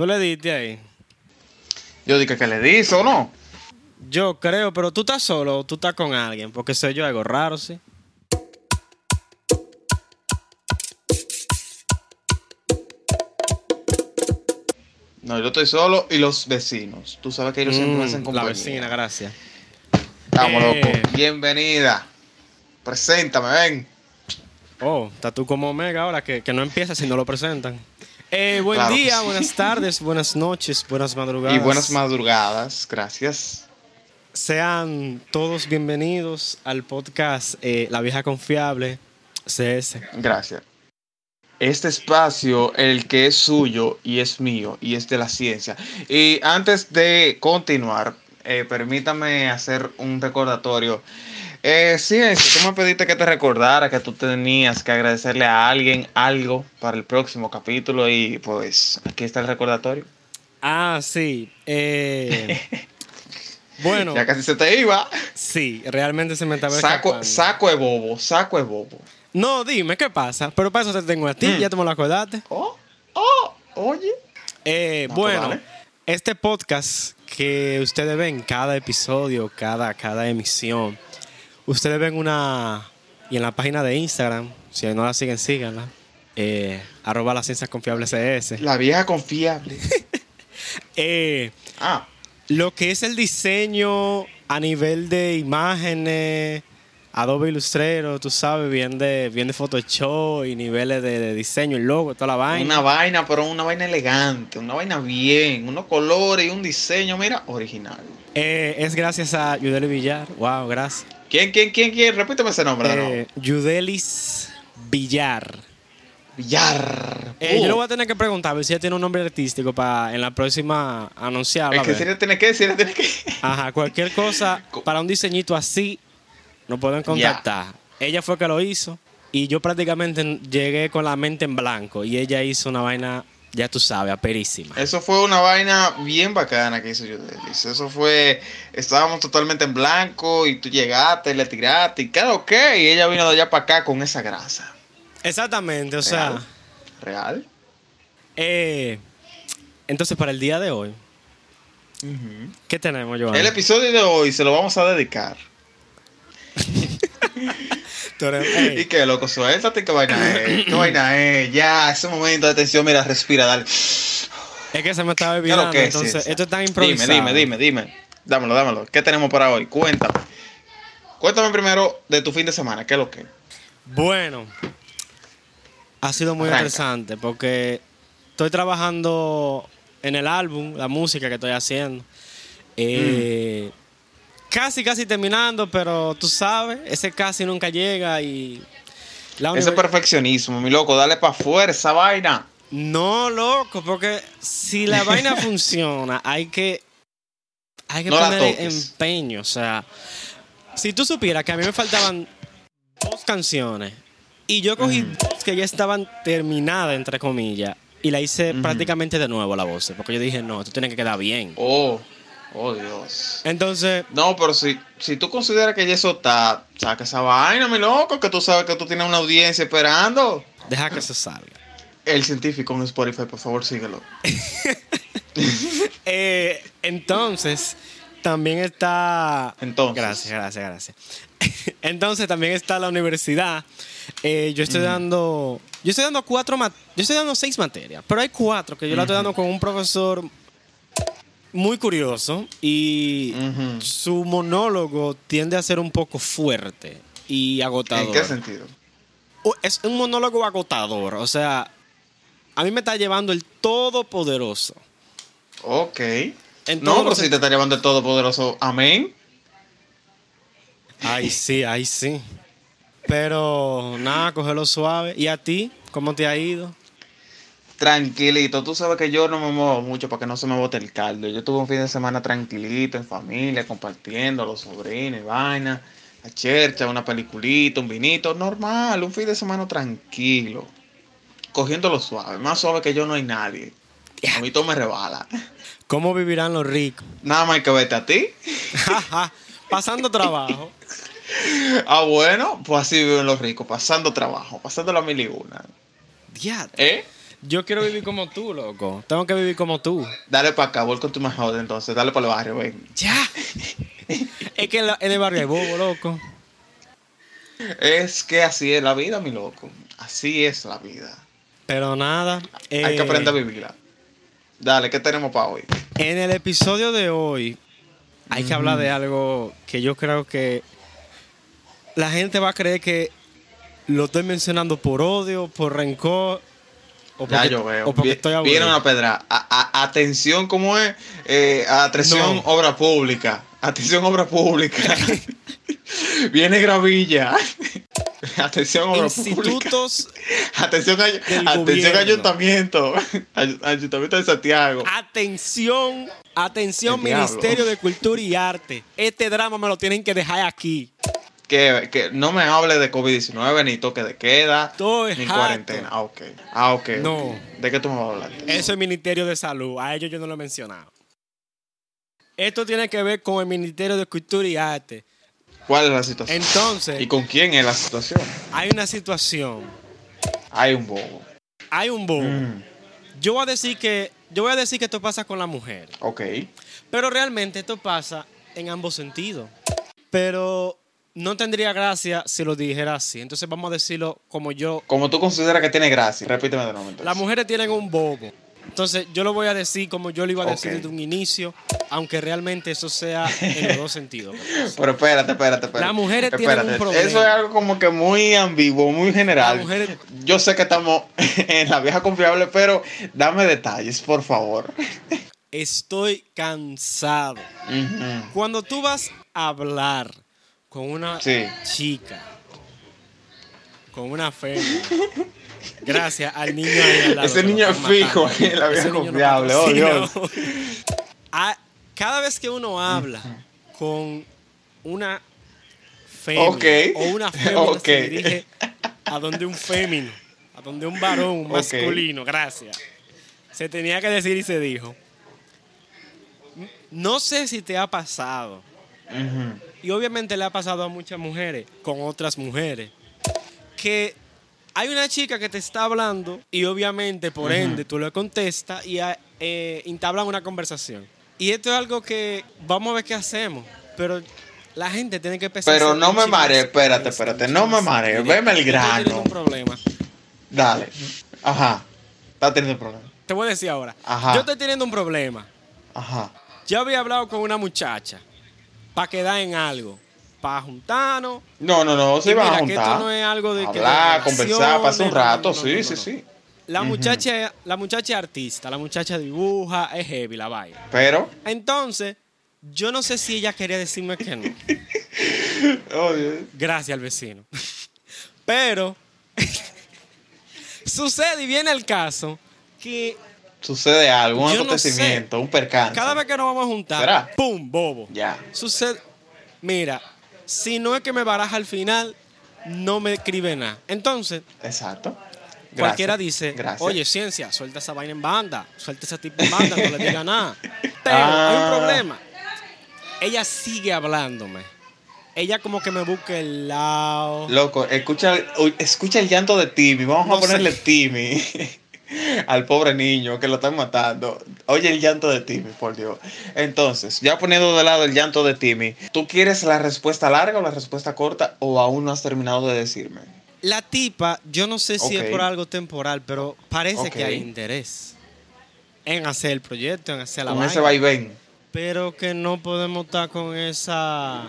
¿Tú le diste ahí? Yo dije que le di, ¿o no? Yo creo, pero tú estás solo o tú estás con alguien, porque soy yo algo raro, sí. No, yo estoy solo y los vecinos. Tú sabes que ellos siempre me hacen Mm, compañía. la vecina, gracias. Vamos, Eh. loco. Bienvenida. Preséntame, ven. Oh, está tú como Omega ahora que, que no empieza si no lo presentan. Eh, buen Claro día, sí. buenas tardes, buenas noches, buenas madrugadas. Y buenas madrugadas. Gracias. Sean todos bienvenidos al podcast eh, La Vieja Confiable CS. Gracias. Este espacio, el que es suyo y es mío y es de la ciencia. Y antes de continuar, eh, permítame hacer un recordatorio. Eh, ciencia, tú me pediste que te recordara que tú tenías que agradecerle a alguien algo para el próximo capítulo y pues aquí está el recordatorio. Ah, sí. eh, bueno, Ya casi se te iba. sí, realmente se me estaba Saco, saco de bobo, saco de bobo. No, dime, ¿qué pasa? Pero para eso te tengo a ti, Mm. ya te me lo acordaste. Oh, oh, oye. Eh, No, pues bueno, este podcast que ustedes ven cada episodio, cada, cada emisión, ustedes ven una. Y en la página de Instagram, si no la siguen, síganla. Eh, arroba las ciencias confiables CS. La vieja confiable. Eh, Ah, lo que es el diseño a nivel de imágenes, Adobe Illustrator, tú sabes, bien de, bien de Photoshop y niveles de, de diseño, el logo, toda la vaina. Una vaina, pero una vaina elegante, una vaina bien, unos colores y un diseño, mira, original. Eh, es gracias a Yudeli Villar. Wow, gracias. ¿Quién, quién, quién, quién? Repíteme ese nombre. Eh, Yudelis Villar. Villar. Eh, Uh, Yo le voy a tener que preguntar a ver si ella tiene un nombre artístico para en la próxima anunciarla. Es que si le tiene que, si tiene que. Ajá, cualquier cosa para un diseñito así, nos pueden contactar. Ella fue que lo hizo y yo prácticamente llegué con la mente en blanco y ella hizo una vaina, ya tú sabes, aperísima. Eso fue una vaina bien bacana que hizo Yudelis. Eso fue. Estábamos totalmente en blanco y tú llegaste, le tiraste y claro, ok. Y ella vino de allá para acá con esa grasa. Exactamente, o sea, Real. ¿Real? eh, entonces para el día de hoy, ¿qué tenemos, Joan? El episodio de hoy se lo vamos a dedicar. ¿Y qué, loco? Suéltate, qué vaina es. ¿Qué vaina es? Ya, ese momento de tensión, mira, respira, dale. es que se me estaba ¿Qué es olvidando, es? entonces esto está Dime, improvisado. dime, dime, dime. Dámelo, dámelo. ¿Qué tenemos para hoy? Cuéntame. Cuéntame primero de tu fin de semana. ¿Qué es lo que? Bueno, ha sido muy Arranca. interesante porque estoy trabajando en el álbum, la música que estoy haciendo. Eh, Casi, casi terminando, pero tú sabes, ese casi nunca llega y... La Ese perfeccionismo, mi loco. Dale para afuera esa vaina. No, loco, porque si la vaina funciona, hay que, hay que No poner empeño. O sea, si tú supieras que a mí me faltaban dos canciones y yo cogí dos que ya estaban terminadas, entre comillas, y la hice prácticamente de nuevo la voz, porque yo dije, no, esto tiene que quedar bien. Oh, oh Dios. Entonces, No, pero si, si tú consideras que ya eso está, saca esa vaina, mi loco, que tú sabes que tú tienes una audiencia esperando. deja que se salga. El científico en Spotify, por favor, síguelo. Eh, entonces, también está. Entonces. Gracias, gracias, gracias. entonces, también está la universidad. Eh, yo estoy dando. Yo estoy dando cuatro Yo estoy dando seis materias, pero hay cuatro que yo la estoy dando con un profesor muy curioso y su monólogo tiende a ser un poco fuerte y agotador. ¿En qué sentido? Es un monólogo agotador, o sea, a mí me está llevando el todopoderoso. Ok. En no, pero si te está llevando el Todopoderoso. Amén. Ay, sí, ay, sí. Pero nada, cógelo suave. ¿Y a ti? ¿Cómo te ha ido? Tranquilito. Tú sabes que yo no me muevo mucho para que no se me bote el caldo. Yo tuve un fin de semana tranquilito, en familia, compartiendo, los sobrinos, vaina. La chercha, una peliculita, un vinito. Normal, un fin de semana tranquilo. Cogiéndolo suave. Más suave que yo no hay nadie. A mí todo me rebala. ¿Cómo vivirán los ricos? Nada más hay que verte a ti. Pasando trabajo. Ah, bueno, pues así viven los ricos, pasando trabajo, pasando la mil y una. ¿Eh? Yo quiero vivir como tú, loco. Tengo que vivir como tú. Dale para acá, vuelco tu mejor entonces. Dale para el barrio, ven. ¡Ya! es que en, la- en el barrio hay bobo, loco. Es que así es la vida, mi loco. Así es la vida. Pero nada. Hay que eh, aprender a vivirla. Dale, ¿qué tenemos para hoy? En el episodio de hoy hay que hablar de algo que yo creo que la gente va a creer que lo estoy mencionando por odio, por rencor. O porque, Ya yo veo. O porque Vi- estoy aburrido. Viene una pedra. A- a- atención, ¿cómo es? Eh, atención, No. obra pública. Atención, obra pública. Viene gravilla. atención, obra pública. Institutos. Atención, ay- atención ayuntamiento. Ay- Ayuntamiento de Santiago. Atención, atención, El diablo. Ministerio de Cultura y Arte. Este drama me lo tienen que dejar aquí. Que, que no me hable de COVID-19, ni toque de queda, ni cuarentena. Ah, ok. Ah, ok. No. ¿De qué tú me vas a hablar? Eso es Ministerio de Salud. A ellos yo no lo he mencionado. Esto tiene que ver con el Ministerio de Cultura y Arte. ¿Cuál es la situación? Entonces, ¿Y con quién es la situación? hay una situación. Hay un bobo. Hay un bobo. Mm, Yo voy a decir que yo voy a decir que esto pasa con las mujeres, ok. pero realmente esto pasa en ambos sentidos. Pero no tendría gracia si lo dijera así. Entonces vamos a decirlo como yo. Como tú consideras que tiene gracia. Repíteme de nuevo. entonces. Las mujeres tienen un bobo. Entonces yo lo voy a decir como yo lo iba a decir desde un inicio, aunque realmente eso sea en los dos sentidos. Pero espérate, espérate, espérate. Las mujeres tienen un Espérate. problema. Eso es algo como que muy ambiguo, muy general. Las mujeres- Yo sé que estamos en la vieja confiable, pero dame detalles, por favor. Estoy cansado. Cuando tú vas a hablar con una Sí. chica, con una femina, gracias al niño ahí al lado Ese niño es fijo matando. la vieja no confiable, oh, patrocina. Ah, Cada vez que uno habla con una femina Ok. o una femina Ok. se dirige a donde un fémino, a donde un varón un masculino, gracias. Se tenía que decir y se dijo. No sé si te ha pasado, Ujú. Y obviamente le ha pasado a muchas mujeres con otras mujeres, que hay una chica que te está hablando y obviamente por ende tú le contestas y ah, eh, entablan una conversación. Y esto es algo que vamos a ver qué hacemos, pero la gente tiene que a Pero no un me marees, espérate, espérate, un no me marees, veme el grano. un problema. Dale. Ajá. Está teniendo problema. Te voy a decir ahora. Ajá. Yo estoy teniendo un problema. Ajá. Yo había hablado con una muchacha para quedar en algo, para juntarnos. No, no, no, se iban a que esto juntar. no es algo de que Hablar, conversar, pasar un rato, no, no, no, sí, no, sí, sí. La muchacha, la muchacha es artista, la muchacha dibuja, es heavy la vaina. Pero, Entonces, yo no sé si ella quería decirme que no. oye, Gracias al vecino. Pero sucede y viene el caso que sucede algo, un Yo no acontecimiento, un percance. cada vez que nos vamos a juntar, ¿Será? ¡pum! bobo. Ya. Sucede. Mira, si no es que me baraja al final, no me escribe nada. Entonces, Exacto. Gracias. cualquiera dice, Gracias. oye, ciencia, suelta esa vaina en banda, suelta ese tipo en banda, no le diga nada. Pero Ah. hay un problema. Ella sigue hablándome. Ella como que me busca el lado. Loco, escucha, escucha el llanto de Timmy. Vamos No a ponerle sé. Timmy al pobre niño que lo están matando. Oye el llanto de Timmy, por Dios. Entonces, ya poniendo de lado el llanto de Timmy, ¿tú quieres la respuesta larga o la respuesta corta o aún no has terminado de decirme? La tipa, yo no sé si es por algo temporal, pero parece que hay interés en hacer el proyecto, en hacer la Con vaina. ese vaivén. Pero que no podemos estar con esa.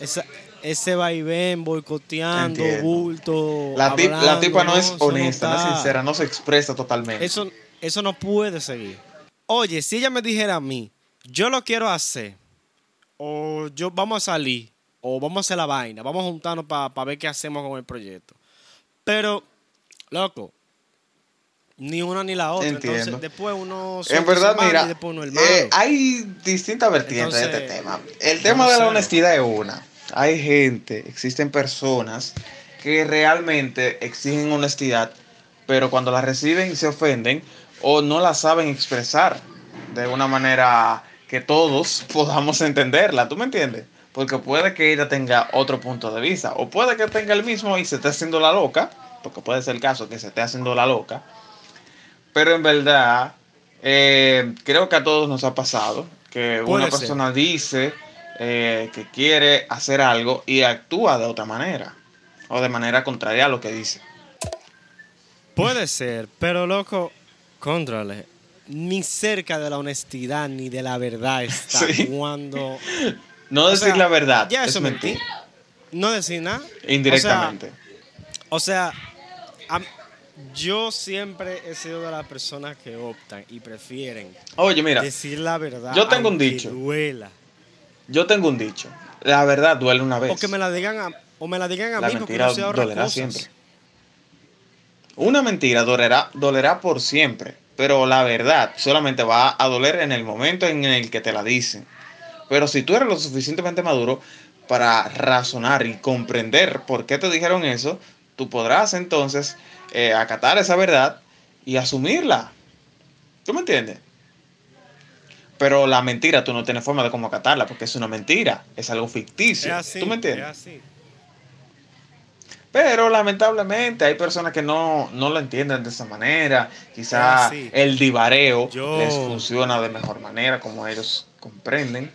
Esa ese vaivén, boicoteando, Entiendo. bulto. La, tip- la hablando, tipa no, es honesta, no, es sincera, no se expresa totalmente. Eso, eso no puede seguir. Oye, si ella me dijera a mí, yo lo quiero hacer, o yo vamos a salir, o vamos a hacer la vaina, vamos a juntarnos para ver qué hacemos con el proyecto. Pero, loco, ni una ni la otra. Entiendo. Entonces, después uno. En verdad, mira, y después uno el malo. eh, hay distintas vertientes de este tema. El tema no de la sé. honestidad es una. Hay gente, existen personas que realmente exigen honestidad, pero cuando la reciben se ofenden o no la saben expresar de una manera que todos podamos entenderla. ¿Tú me entiendes? Porque puede que ella tenga otro punto de vista, o puede que tenga el mismo y se esté haciendo la loca, porque puede ser el caso que se esté haciendo la loca Pero en verdad, eh, creo que a todos nos ha pasado que Puede una ser. persona dice eh, que quiere hacer algo y actúa de otra manera o de manera contraria a lo que dice. Puede ser, pero loco, contrale. Ni cerca de la honestidad ni de la verdad está Sí. cuando. No decir sea, la verdad Ya es eso mentir. mentir. No decir nada. Indirectamente. O sea, yo siempre he sido de las personas que optan y prefieren Oye, mira, decir la verdad. yo tengo un dicho. Duela. yo tengo un dicho. La verdad duele una vez. O que me la digan a, o me la digan a La mí porque mentira no se ahorra dolerá cosas. siempre. Una mentira dolerá, dolerá por siempre, pero la verdad solamente va a doler en el momento en el que te la dicen. Pero si tú eres lo suficientemente maduro para razonar y comprender por qué te dijeron eso, tú podrás entonces eh, acatar esa verdad y asumirla. ¿Tú me entiendes? Pero la mentira tú no tienes forma de cómo acatarla porque es una mentira, es algo Es ficticio. así. ¿Tú me entiendes? Es así. Pero lamentablemente hay personas que no, no lo entienden de esa manera. Quizá el divareo Yo- les funciona de mejor manera, como ellos comprenden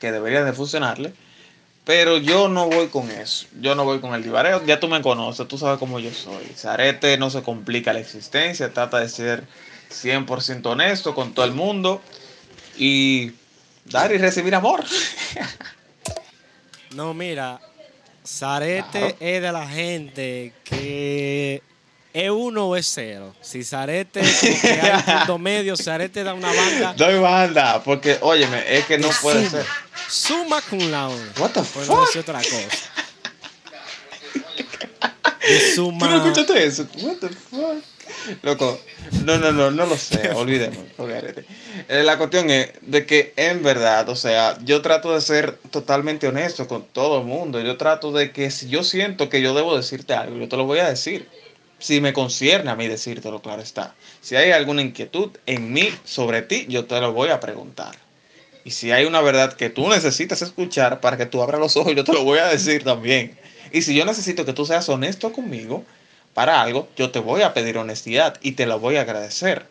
que debería de funcionarle. Pero yo no voy con eso. Yo no voy con el divareo. Ya tú me conoces, tú sabes cómo yo soy. Zarete no se complica la existencia, trata de ser 100% honesto con todo el mundo y dar y recibir amor. No, mira, Zarete Claro. es de la gente que es uno o es cero. Si Zarete hay un punto medio, Zarete da una banda Doy banda, porque, óyeme, es que no de puede suma, ser. Suma cum laude. What the fuck? no decir otra cosa. Suma. ¿Tú no escuchaste eso? What the fuck? Loco, no, no, no, no lo sé, olvidemos. olvídate. Eh, la cuestión es de que en verdad, o sea, yo trato de ser totalmente honesto con todo el mundo. Yo trato de que si yo siento que yo debo decirte algo, yo te lo voy a decir. Si me concierne a mí decírtelo, claro está. Si hay alguna inquietud en mí sobre ti, yo te lo voy a preguntar. Y si hay una verdad que tú necesitas escuchar para que tú abras los ojos, yo te lo voy a decir también. Y si yo necesito que tú seas honesto conmigo para algo, yo te voy a pedir honestidad y te la voy a agradecer.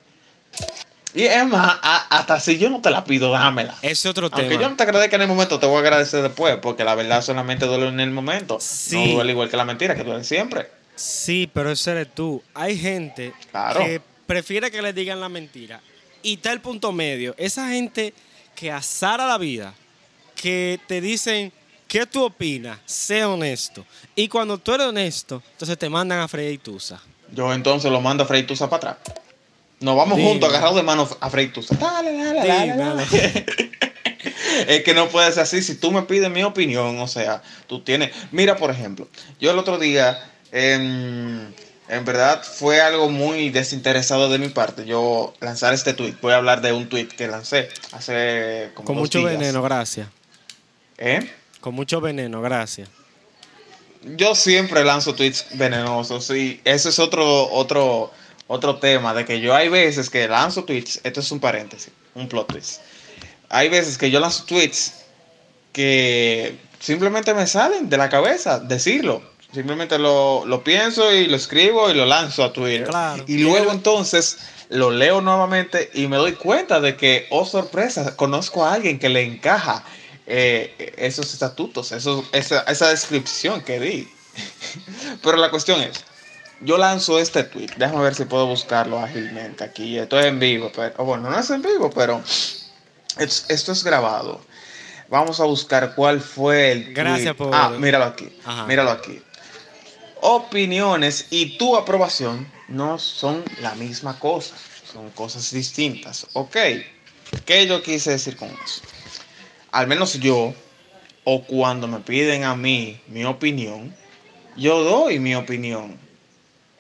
Y es más, a- hasta si yo no te la pido, dámela. Ese otro Aunque yo tema. no te agradezca en el momento, te voy a agradecer después, porque la verdad solamente duele en el momento. Sí. No duele igual que la mentira, que duele siempre. Sí, pero ese eres tú. Hay gente Claro. que prefiere que le digan la mentira. Y está el punto medio. Esa gente que azara la vida, que te dicen, ¿qué tú opinas? Sé honesto. Y cuando tú eres honesto, entonces te mandan a freír tusa. Yo entonces lo mando a Frey Tusa para atrás. Nos vamos juntos, agarrados de mano a Frey Tusa. Dale, dale, dale, dale. Es que no puede ser así. Si tú me pides mi opinión, o sea, tú tienes. Mira, por ejemplo, yo el otro día, em, en verdad, fue algo muy desinteresado de mi parte. Yo lanzar este tweet. Voy a hablar de un tweet que lancé hace como Con dos mucho días. veneno, gracias. ¿Eh? Con mucho veneno, gracias. Yo siempre lanzo tweets venenosos y ese es otro, otro, otro tema, de que yo hay veces que lanzo tweets, esto es un paréntesis, un plot twist. Hay veces que yo lanzo tweets que simplemente me salen de la cabeza decirlo. Simplemente lo, lo pienso y lo escribo y lo lanzo a Twitter. Claro. Y luego entonces lo leo nuevamente y me doy cuenta de que, oh sorpresa, conozco a alguien que le encaja eh, esos estatutos, esos, esa, esa descripción que di. Pero la cuestión es, yo lanzo este tweet, déjame ver si puedo buscarlo ágilmente aquí. Esto es en vivo, pero o bueno, no es en vivo, pero es- esto es grabado. Vamos a buscar cuál fue el Gracias tweet. por- Ah, míralo aquí. Ajá. Míralo aquí. Opiniones y tu aprobación no son la misma cosa, son cosas distintas. Ok, ¿qué yo quise decir con eso? Al menos yo, o cuando me piden a mí mi opinión, yo doy mi opinión.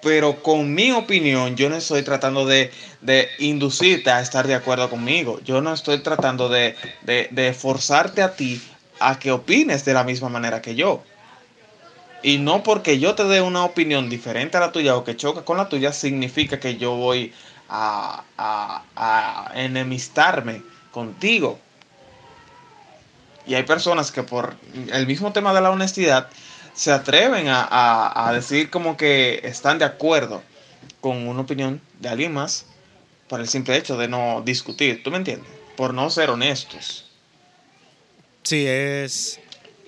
Pero con mi opinión yo no estoy tratando de, de inducirte a estar de acuerdo conmigo. Yo no estoy tratando de, de, de forzarte a ti a que opines de la misma manera que yo. Y no porque yo te dé una opinión diferente a la tuya o que choca con la tuya, significa que yo voy a, a, a enemistarme contigo. Y hay personas que por el mismo tema de la honestidad se atreven a, a- a decir como que están de acuerdo con una opinión de alguien más por el simple hecho de no discutir, ¿tú me entiendes? Por no ser honestos. Sí, es...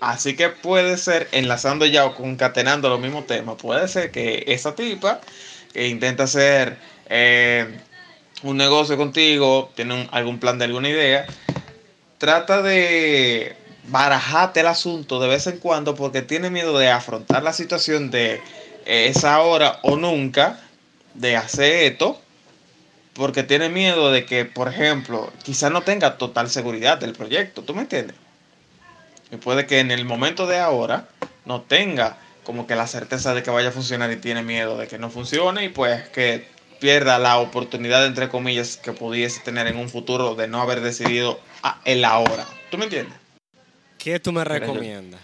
Así que puede ser, enlazando ya o concatenando los mismos temas, puede ser que esa tipa que intenta hacer eh, un negocio contigo, tiene algún plan de alguna idea, trata de barajarte el asunto de vez en cuando porque tiene miedo de afrontar la situación de esa hora o nunca de hacer esto porque tiene miedo de que, por ejemplo, quizás no tenga total seguridad del proyecto, ¿tú me entiendes? Y puede que en el momento de ahora no tenga como que la certeza de que vaya a funcionar y tiene miedo de que no funcione y pues que pierda la oportunidad, entre comillas, que pudiese tener en un futuro de no haber decidido el ahora. ¿Tú me entiendes? ¿Qué tú me recomiendas?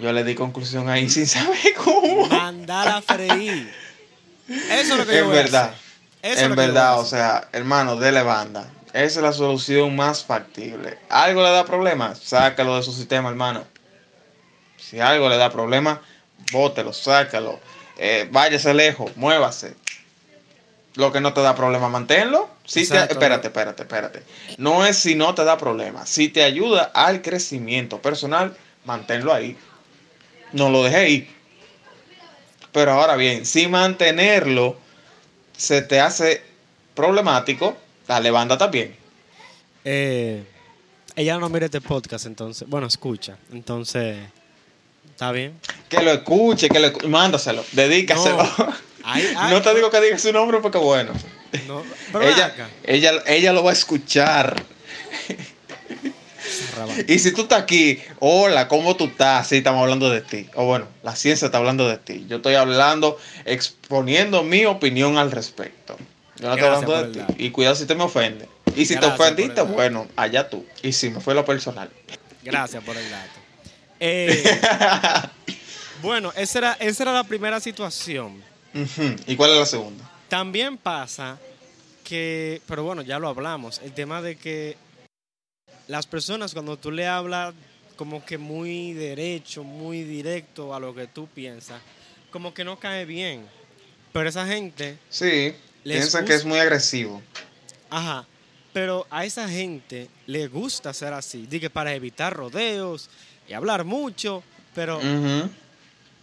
Yo, le di conclusión ahí sin saber cómo. Mandar a freír. Eso es lo que yo En verdad. en verdad, o sea, hermano, dele banda. Esa es la solución más factible. ¿Algo le da problema? Sácalo de su sistema, hermano. Si algo le da problema, bótelo, sácalo. Eh, váyase lejos, muévase. Lo que no te da problema, manténlo. Si espérate, espérate, espérate. No es si no te da problema. Si te ayuda al crecimiento personal, manténlo ahí. No lo dejé ir. Pero ahora bien, si mantenerlo se te hace problemático, Dale banda también. Eh, ella no mira este podcast, entonces. Bueno, escucha. Entonces, ¿está bien? Que lo escuche, que lo mándaselo, dedícaselo. No, te digo que diga su nombre porque bueno. ella, ella, ella lo va a escuchar. y si tú estás aquí, hola, ¿cómo tú estás? Sí, estamos hablando de ti. O bueno, la ciencia está hablando de ti. Yo estoy hablando, exponiendo mi opinión al respecto. Yo no estoy hablando de ti. Y cuidado si te me ofende. Y si te ofendiste, bueno, allá tú. Y si me fue lo personal. Gracias por el dato. Eh, bueno, esa era, esa era la primera situación. ¿Y cuál es la segunda? También pasa que, pero bueno, ya lo hablamos, el tema de que las personas cuando tú le hablas como que muy derecho, muy directo a lo que tú piensas, como que no cae bien. Pero esa gente... Sí Piensan que es muy agresivo. Ajá. Pero a esa gente le gusta ser así. Dice para evitar rodeos y hablar mucho, pero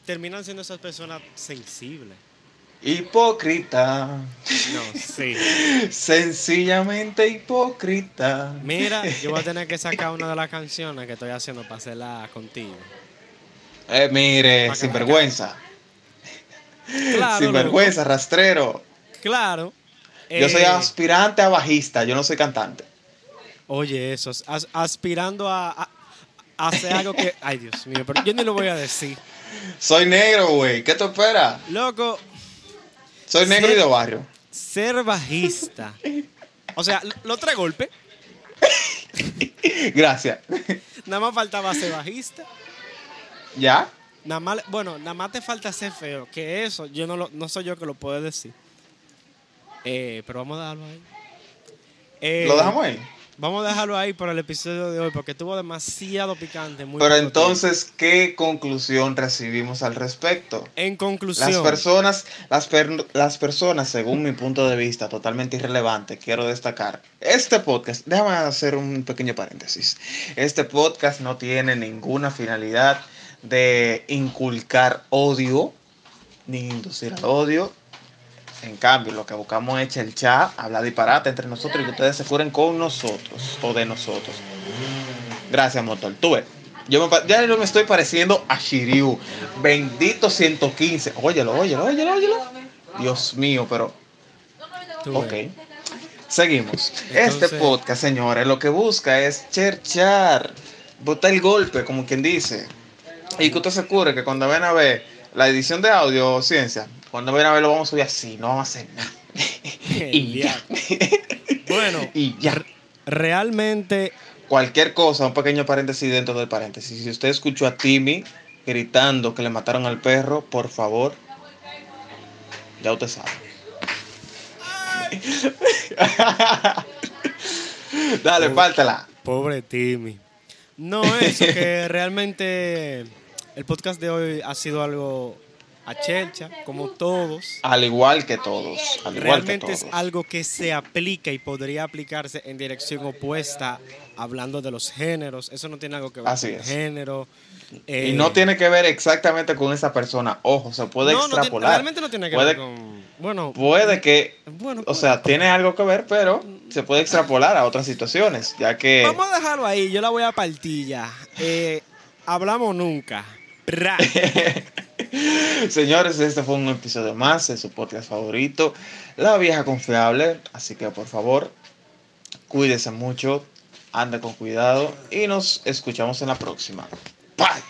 terminan siendo esas personas sensibles. Hipócrita. No, sí. Sencillamente hipócrita. Mira, yo voy a tener que sacar una de las canciones que estoy haciendo para hacerla contigo. Eh, mire, sin vergüenza. Claro, sin vergüenza, rastrero. Claro. Yo soy eh, aspirante a bajista, yo no soy cantante. Oye, eso, aspirando a, hacer algo que... Ay, Dios mío, pero yo ni lo voy a decir. Soy negro, güey. ¿Qué te esperas? Loco. Soy negro y de barrio. Ser bajista. O sea, los tres golpes. Gracias. Nada más faltaba ser bajista. ¿Ya? Nada más, bueno, nada más te falta ser feo. Que eso, yo no, lo, no soy yo que lo puedo decir. Eh, pero vamos a dejarlo ahí. Eh, ¿Lo dejamos ahí? Vamos a dejarlo ahí para el episodio de hoy porque estuvo demasiado picante. Pero entonces, ¿qué conclusión recibimos al respecto? En conclusión. Las personas, las, las personas, según mi punto de vista, totalmente irrelevante, quiero destacar. Este podcast, déjame hacer un pequeño paréntesis. Este podcast no tiene ninguna finalidad de inculcar odio, ni inducir al odio, en cambio, lo que buscamos es el chat, hablar disparate entre nosotros y que ustedes se curen con nosotros o de nosotros. Gracias, motor. Tú ves. Yo me, ya no me estoy pareciendo a Shiryu. Bendito 115. Óyelo, óyelo, óyelo, óyelo. Dios mío, pero. Ok. Seguimos. Este podcast, señores, lo que busca es cherchar. Botar el golpe, como quien dice. Y que usted se cure que cuando ven a ver la edición de audio ciencia, cuando ven a ver lo vamos a subir así, no vamos a hacer nada. y ya. bueno, y ya. Realmente. Cualquier cosa, un pequeño paréntesis dentro del paréntesis. Si usted escuchó a Timmy gritando que le mataron al perro, por favor, ya usted sabe. Dale, pártela. Pobre Timmy. No, eso que realmente el podcast de hoy ha sido algo a Chelcha, como todos. Al igual que todos. Al igual Realmente que es algo que se aplica y podría aplicarse en dirección opuesta, hablando de los géneros. Eso no tiene algo que ver Así con el género. Y eh, no tiene que ver exactamente con esa persona. Ojo, se puede no, no tiene- extrapolar. realmente no tiene que puede, ver con. Bueno, puede que, bueno o sea, tiene algo que ver, pero se puede extrapolar a otras situaciones, ya que Vamos a dejarlo ahí, yo la voy a partir ya. Eh, hablamos nunca. Señores, este fue un episodio más de su podcast favorito, La Vieja Confiable. Así que por favor, cuídese mucho, ande con cuidado y nos escuchamos en la próxima. Bye.